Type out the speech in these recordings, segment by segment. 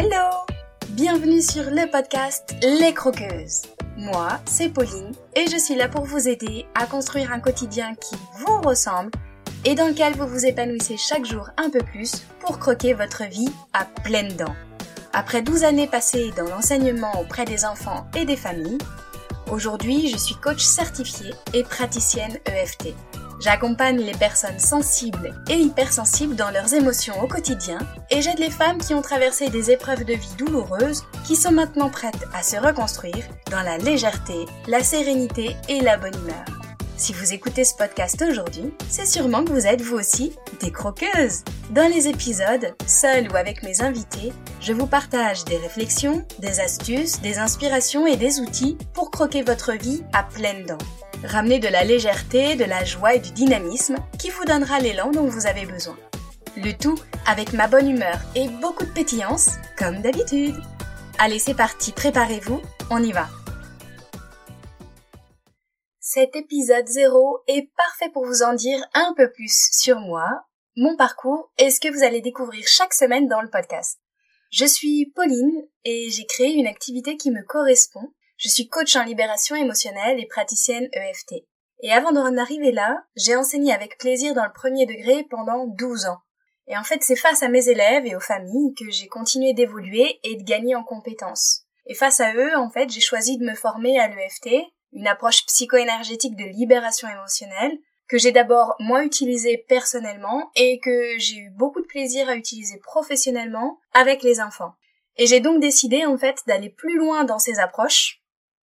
Hello Bienvenue sur le podcast Les Croqueuses. Moi, c'est Pauline et je suis là pour vous aider à construire un quotidien qui vous ressemble et dans lequel vous vous épanouissez chaque jour un peu plus pour croquer votre vie à pleines dents. Après 12 années passées dans l'enseignement auprès des enfants et des familles, aujourd'hui je suis coach certifiée et praticienne EFT. J'accompagne les personnes sensibles et hypersensibles dans leurs émotions au quotidien et j'aide les femmes qui ont traversé des épreuves de vie douloureuses qui sont maintenant prêtes à se reconstruire dans la légèreté, la sérénité et la bonne humeur. Si vous écoutez ce podcast aujourd'hui, c'est sûrement que vous êtes vous aussi des croqueuses. Dans les épisodes, seul ou avec mes invités, je vous partage des réflexions, des astuces, des inspirations et des outils pour croquer votre vie à pleines dents. Ramenez de la légèreté, de la joie et du dynamisme qui vous donnera l'élan dont vous avez besoin. Le tout avec ma bonne humeur et beaucoup de pétillance, comme d'habitude. Allez, c'est parti, préparez-vous, on y va. Cet épisode 0 est parfait pour vous en dire un peu plus sur moi, mon parcours et ce que vous allez découvrir chaque semaine dans le podcast. Je suis Pauline et j'ai créé une activité qui me correspond je suis coach en libération émotionnelle et praticienne EFT. Et avant d'en arriver là, j'ai enseigné avec plaisir dans le premier degré pendant 12 ans. Et en fait, c'est face à mes élèves et aux familles que j'ai continué d'évoluer et de gagner en compétences. Et face à eux, en fait, j'ai choisi de me former à l'EFT, une approche psycho-énergétique de libération émotionnelle, que j'ai d'abord moi utilisée personnellement et que j'ai eu beaucoup de plaisir à utiliser professionnellement avec les enfants. Et j'ai donc décidé en fait d'aller plus loin dans ces approches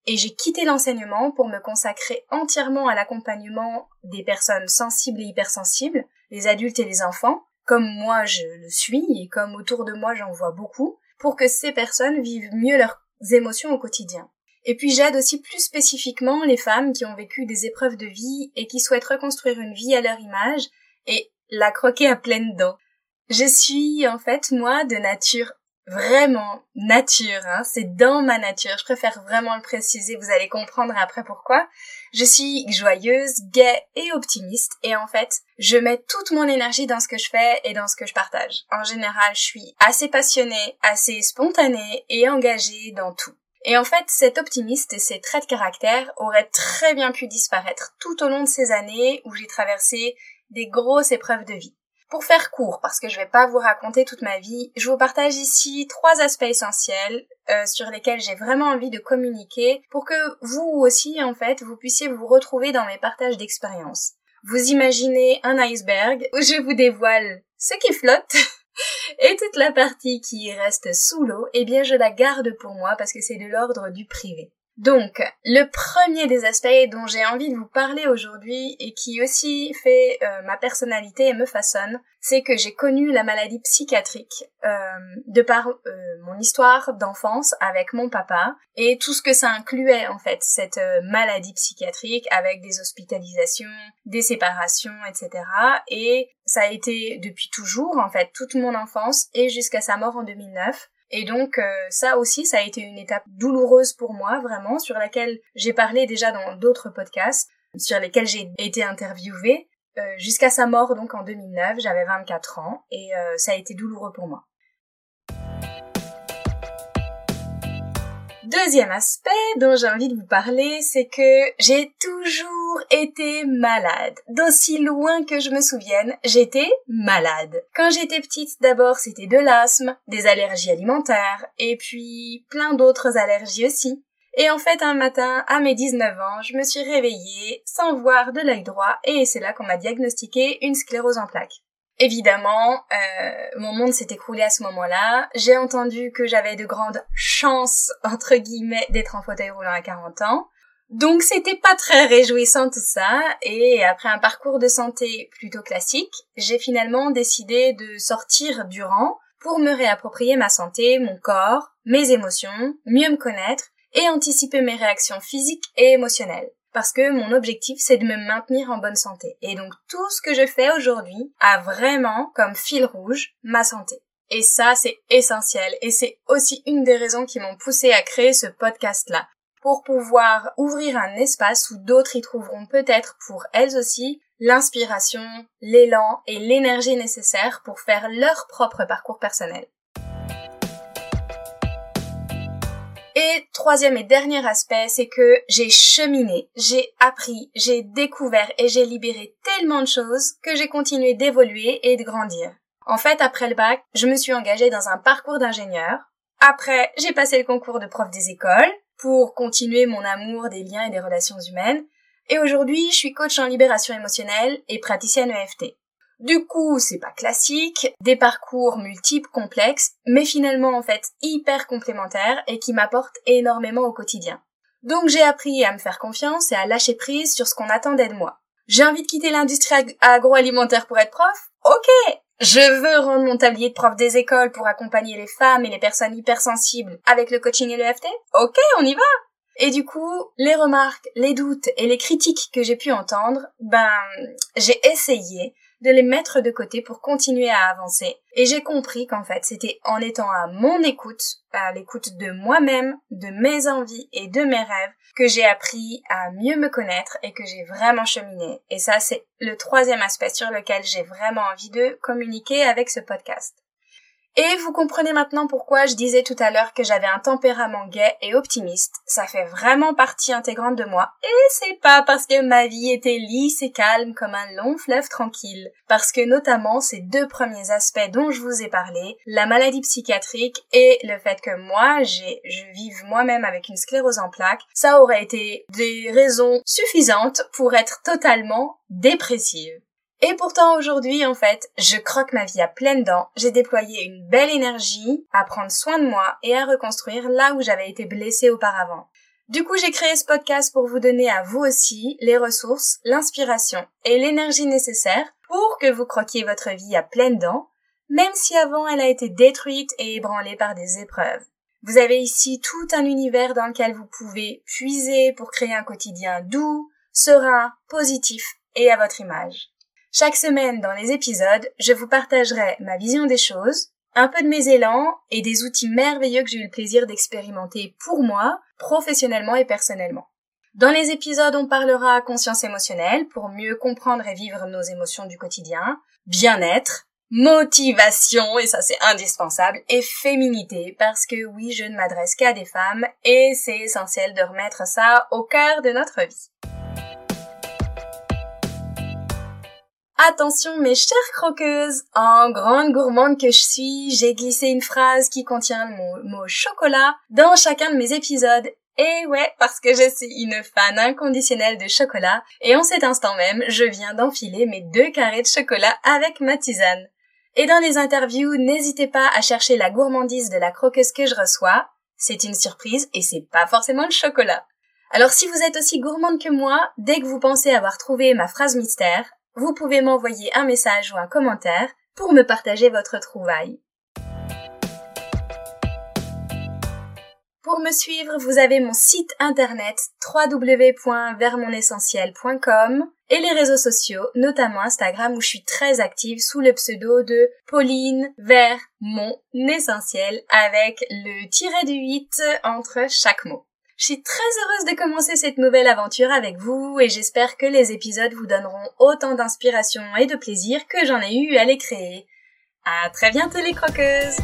et j'ai quitté l'enseignement pour me consacrer entièrement à l'accompagnement des personnes sensibles et hypersensibles, les adultes et les enfants, comme moi je le suis et comme autour de moi j'en vois beaucoup, pour que ces personnes vivent mieux leurs émotions au quotidien. Et puis j'aide aussi plus spécifiquement les femmes qui ont vécu des épreuves de vie et qui souhaitent reconstruire une vie à leur image et la croquer à pleines dents. Je suis en fait moi de nature vraiment nature, hein, c'est dans ma nature. Je préfère vraiment le préciser, vous allez comprendre après pourquoi. Je suis joyeuse, gaie et optimiste et en fait, je mets toute mon énergie dans ce que je fais et dans ce que je partage. En général, je suis assez passionnée, assez spontanée et engagée dans tout. Et en fait, cet optimiste et ces traits de caractère auraient très bien pu disparaître tout au long de ces années où j'ai traversé des grosses épreuves de vie. Pour faire court, parce que je vais pas vous raconter toute ma vie, je vous partage ici trois aspects essentiels euh, sur lesquels j'ai vraiment envie de communiquer pour que vous aussi, en fait, vous puissiez vous retrouver dans mes partages d'expériences. Vous imaginez un iceberg où je vous dévoile ce qui flotte et toute la partie qui reste sous l'eau, eh bien je la garde pour moi parce que c'est de l'ordre du privé. Donc, le premier des aspects dont j'ai envie de vous parler aujourd'hui et qui aussi fait euh, ma personnalité et me façonne, c'est que j'ai connu la maladie psychiatrique euh, de par euh, mon histoire d'enfance avec mon papa et tout ce que ça incluait en fait, cette maladie psychiatrique avec des hospitalisations, des séparations, etc. Et ça a été depuis toujours en fait toute mon enfance et jusqu'à sa mort en 2009 et donc euh, ça aussi, ça a été une étape douloureuse pour moi, vraiment, sur laquelle j'ai parlé déjà dans d'autres podcasts, sur lesquels j'ai été interviewée. Euh, jusqu'à sa mort, donc en 2009, j'avais 24 ans, et euh, ça a été douloureux pour moi. Deuxième aspect dont j'ai envie de vous parler, c'est que j'ai toujours été malade. D'aussi loin que je me souvienne, j'étais malade. Quand j'étais petite, d'abord c'était de l'asthme, des allergies alimentaires, et puis plein d'autres allergies aussi. Et en fait, un matin, à mes 19 ans, je me suis réveillée sans voir de l'œil droit et c'est là qu'on m'a diagnostiqué une sclérose en plaques. Évidemment, euh, mon monde s'est écroulé à ce moment-là. J'ai entendu que j'avais de grandes chances, entre guillemets, d'être en fauteuil roulant à 40 ans. Donc c'était pas très réjouissant tout ça, et après un parcours de santé plutôt classique, j'ai finalement décidé de sortir du rang pour me réapproprier ma santé, mon corps, mes émotions, mieux me connaître et anticiper mes réactions physiques et émotionnelles parce que mon objectif c'est de me maintenir en bonne santé. Et donc tout ce que je fais aujourd'hui a vraiment comme fil rouge ma santé. Et ça c'est essentiel et c'est aussi une des raisons qui m'ont poussé à créer ce podcast là pour pouvoir ouvrir un espace où d'autres y trouveront peut-être pour elles aussi l'inspiration, l'élan et l'énergie nécessaires pour faire leur propre parcours personnel. Et troisième et dernier aspect, c'est que j'ai cheminé, j'ai appris, j'ai découvert et j'ai libéré tellement de choses que j'ai continué d'évoluer et de grandir. En fait, après le bac, je me suis engagée dans un parcours d'ingénieur. Après, j'ai passé le concours de prof des écoles pour continuer mon amour des liens et des relations humaines. Et aujourd'hui, je suis coach en libération émotionnelle et praticienne EFT. Du coup, c'est pas classique, des parcours multiples, complexes, mais finalement en fait hyper complémentaires et qui m'apportent énormément au quotidien. Donc j'ai appris à me faire confiance et à lâcher prise sur ce qu'on attendait de moi. J'ai envie de quitter l'industrie agroalimentaire pour être prof? Ok Je veux rendre mon tablier de prof des écoles pour accompagner les femmes et les personnes hypersensibles avec le coaching et le FT Ok, on y va et du coup, les remarques, les doutes et les critiques que j'ai pu entendre, ben, j'ai essayé de les mettre de côté pour continuer à avancer. Et j'ai compris qu'en fait, c'était en étant à mon écoute, à l'écoute de moi-même, de mes envies et de mes rêves, que j'ai appris à mieux me connaître et que j'ai vraiment cheminé. Et ça, c'est le troisième aspect sur lequel j'ai vraiment envie de communiquer avec ce podcast. Et vous comprenez maintenant pourquoi je disais tout à l'heure que j'avais un tempérament gai et optimiste. Ça fait vraiment partie intégrante de moi. Et c'est pas parce que ma vie était lisse et calme comme un long fleuve tranquille. Parce que notamment ces deux premiers aspects dont je vous ai parlé, la maladie psychiatrique et le fait que moi, j'ai, je vive moi-même avec une sclérose en plaques, ça aurait été des raisons suffisantes pour être totalement dépressive. Et pourtant aujourd'hui, en fait, je croque ma vie à pleines dents, j'ai déployé une belle énergie à prendre soin de moi et à reconstruire là où j'avais été blessée auparavant. Du coup, j'ai créé ce podcast pour vous donner à vous aussi les ressources, l'inspiration et l'énergie nécessaires pour que vous croquiez votre vie à pleines dents, même si avant elle a été détruite et ébranlée par des épreuves. Vous avez ici tout un univers dans lequel vous pouvez puiser pour créer un quotidien doux, serein, positif et à votre image. Chaque semaine dans les épisodes, je vous partagerai ma vision des choses, un peu de mes élans et des outils merveilleux que j'ai eu le plaisir d'expérimenter pour moi, professionnellement et personnellement. Dans les épisodes, on parlera conscience émotionnelle pour mieux comprendre et vivre nos émotions du quotidien, bien-être, motivation, et ça c'est indispensable, et féminité, parce que oui, je ne m'adresse qu'à des femmes, et c'est essentiel de remettre ça au cœur de notre vie. Attention mes chères croqueuses, en grande gourmande que je suis, j'ai glissé une phrase qui contient le mot, chocolat dans chacun de mes épisodes. Et ouais, parce que je suis une fan inconditionnelle de chocolat, et en cet instant même, je viens d'enfiler mes deux carrés de chocolat avec ma tisane. Et dans les interviews, n'hésitez pas à chercher la gourmandise de la croqueuse que je reçois. C'est une surprise et c'est pas forcément le chocolat. Alors si vous êtes aussi gourmande que moi, dès que vous pensez avoir trouvé ma phrase mystère, vous pouvez m'envoyer un message ou un commentaire pour me partager votre trouvaille. Pour me suivre, vous avez mon site internet www.vermonessentiel.com et les réseaux sociaux, notamment Instagram où je suis très active sous le pseudo de Pauline vers mon essentiel avec le tiret du 8 entre chaque mot. Je suis très heureuse de commencer cette nouvelle aventure avec vous et j'espère que les épisodes vous donneront autant d'inspiration et de plaisir que j'en ai eu à les créer. À très bientôt les croqueuses!